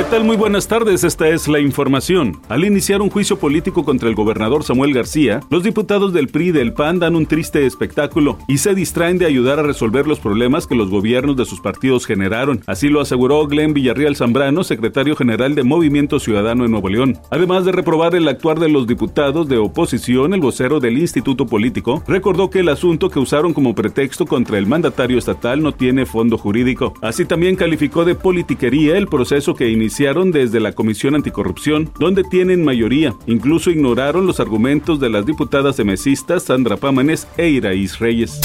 ¿Qué tal? Muy buenas tardes, esta es la información. Al iniciar un juicio político contra el gobernador Samuel García, los diputados del PRI y del PAN dan un triste espectáculo y se distraen de ayudar a resolver los problemas que los gobiernos de sus partidos generaron. Así lo aseguró Glenn Villarreal Zambrano, secretario general de Movimiento Ciudadano en Nuevo León. Además de reprobar el actuar de los diputados de oposición, el vocero del Instituto Político recordó que el asunto que usaron como pretexto contra el mandatario estatal no tiene fondo jurídico. Así también calificó de politiquería el proceso que iniciaron desde la Comisión Anticorrupción, donde tienen mayoría. Incluso ignoraron los argumentos de las diputadas emesistas Sandra Pámanes e Iraís Reyes.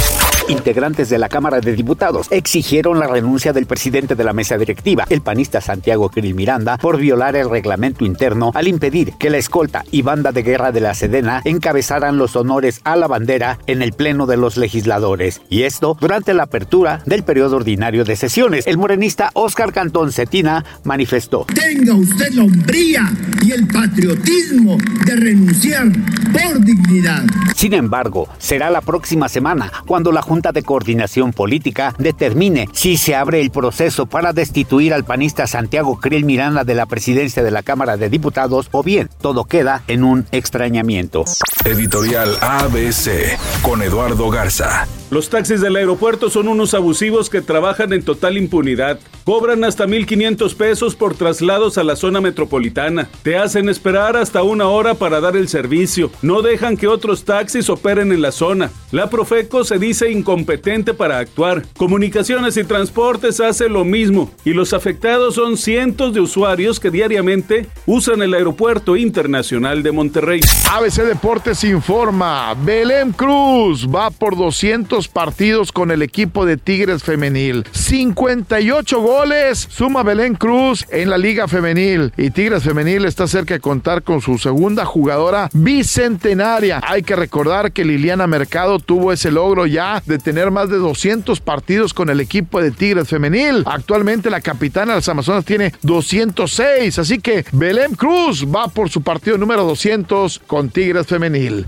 Integrantes de la Cámara de Diputados exigieron la renuncia del presidente de la mesa directiva, el panista Santiago Krill Miranda, por violar el reglamento interno al impedir que la escolta y banda de guerra de la Sedena encabezaran los honores a la bandera en el Pleno de los Legisladores. Y esto durante la apertura del periodo ordinario de sesiones. El morenista Óscar Cantón Cetina manifestó. Tenga usted la hombría y el patriotismo de renunciar por dignidad. Sin embargo, será la próxima semana cuando la Junta de Coordinación Política determine si se abre el proceso para destituir al panista Santiago Krill Miranda de la presidencia de la Cámara de Diputados o bien todo queda en un extrañamiento. Editorial ABC con Eduardo Garza. Los taxis del aeropuerto son unos abusivos que trabajan en total impunidad. Cobran hasta 1.500 pesos por traslados a la zona metropolitana. Te hacen esperar hasta una hora para dar el servicio. No dejan que otros taxis operen en la zona. La Profeco se dice incompetente para actuar. Comunicaciones y Transportes hace lo mismo. Y los afectados son cientos de usuarios que diariamente usan el Aeropuerto Internacional de Monterrey. ABC Deportes informa. Belén Cruz va por 200 partidos con el equipo de Tigres Femenil. 58 goles suma Belén Cruz en la Liga Femenil. Y Tigres Femenil está cerca de contar con su segunda jugadora bicentenaria. Hay que recordar que Liliana Mercado tuvo ese logro ya de tener más de 200 partidos con el equipo de Tigres Femenil. Actualmente la capitana de las Amazonas tiene 206. Así que Belén Cruz va por su partido número 200 con Tigres Femenil.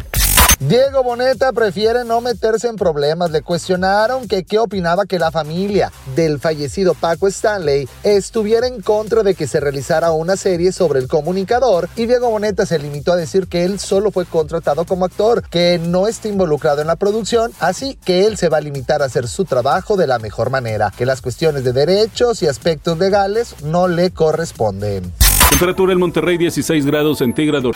Diego Boneta prefiere no meterse en problemas. Le cuestionaron que qué opinaba que la familia del fallecido Paco Stanley estuviera en contra de que se realizara una serie sobre el comunicador y Diego Boneta se limitó a decir que él solo fue contratado como actor, que no está involucrado en la producción, así que él se va a limitar a hacer su trabajo de la mejor manera, que las cuestiones de derechos y aspectos legales no le corresponden. Temperatura en Monterrey 16 grados centígrados.